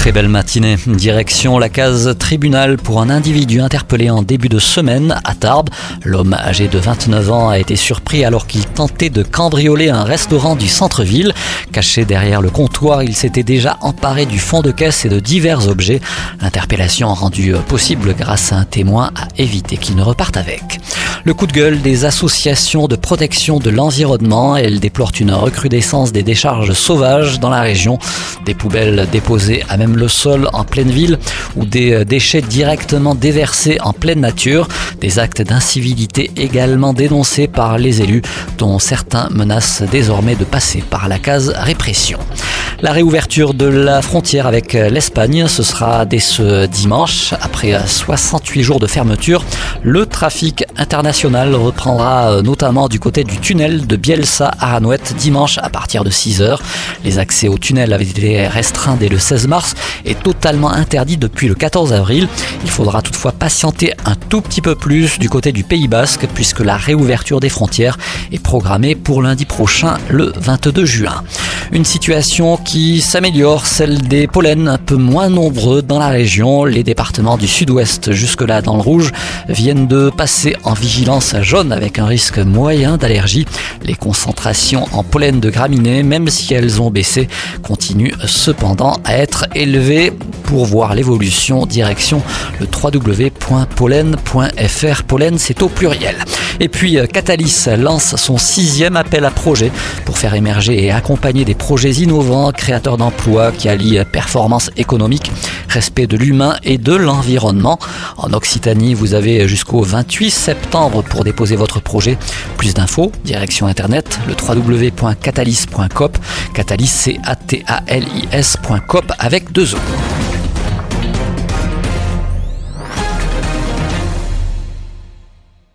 Très belle matinée. Direction la case tribunal pour un individu interpellé en début de semaine à Tarbes. L'homme âgé de 29 ans a été surpris alors qu'il tentait de cambrioler un restaurant du centre-ville. Caché derrière le comptoir, il s'était déjà emparé du fond de caisse et de divers objets. L'interpellation rendue possible grâce à un témoin a évité qu'il ne reparte avec. Le coup de gueule des associations de protection de l'environnement, elles déplorent une recrudescence des décharges sauvages dans la région. Des poubelles déposées à même le sol en pleine ville ou des euh, déchets directement déversés en pleine nature. Des actes d'incivilité également dénoncés par les élus dont certains menacent désormais de passer par la case répression. La réouverture de la frontière avec euh, l'Espagne, ce sera dès ce dimanche. Après 68 euh, jours de fermeture, le trafic international reprendra notamment du côté du tunnel de Bielsa à Ranouette dimanche à partir de 6 heures. Les accès au tunnel avaient été restreints dès le 16 mars est totalement interdit depuis le 14 avril. Il faudra toutefois patienter un tout petit peu plus du côté du Pays Basque puisque la réouverture des frontières est programmée pour lundi prochain le 22 juin. Une situation qui s'améliore, celle des pollens un peu moins nombreux dans la région. Les départements du sud-ouest jusque-là dans le rouge viennent de passer en vigilance jaune avec un risque moyen d'allergie. Les concentrations en pollen de graminées, même si elles ont baissé, continuent cependant à être élevées pour voir l'évolution, direction le www.pollen.fr. Pollen, c'est au pluriel. Et puis euh, Catalyst lance son sixième appel à projet pour faire émerger et accompagner des projets innovants, créateurs d'emplois qui allient performance économique, respect de l'humain et de l'environnement. En Occitanie, vous avez jusqu'au 28 septembre pour déposer votre projet. Plus d'infos, direction internet, le www.catalyst.coop. Catalyst, c'est A-T-A-L-I-S.coop avec deux O.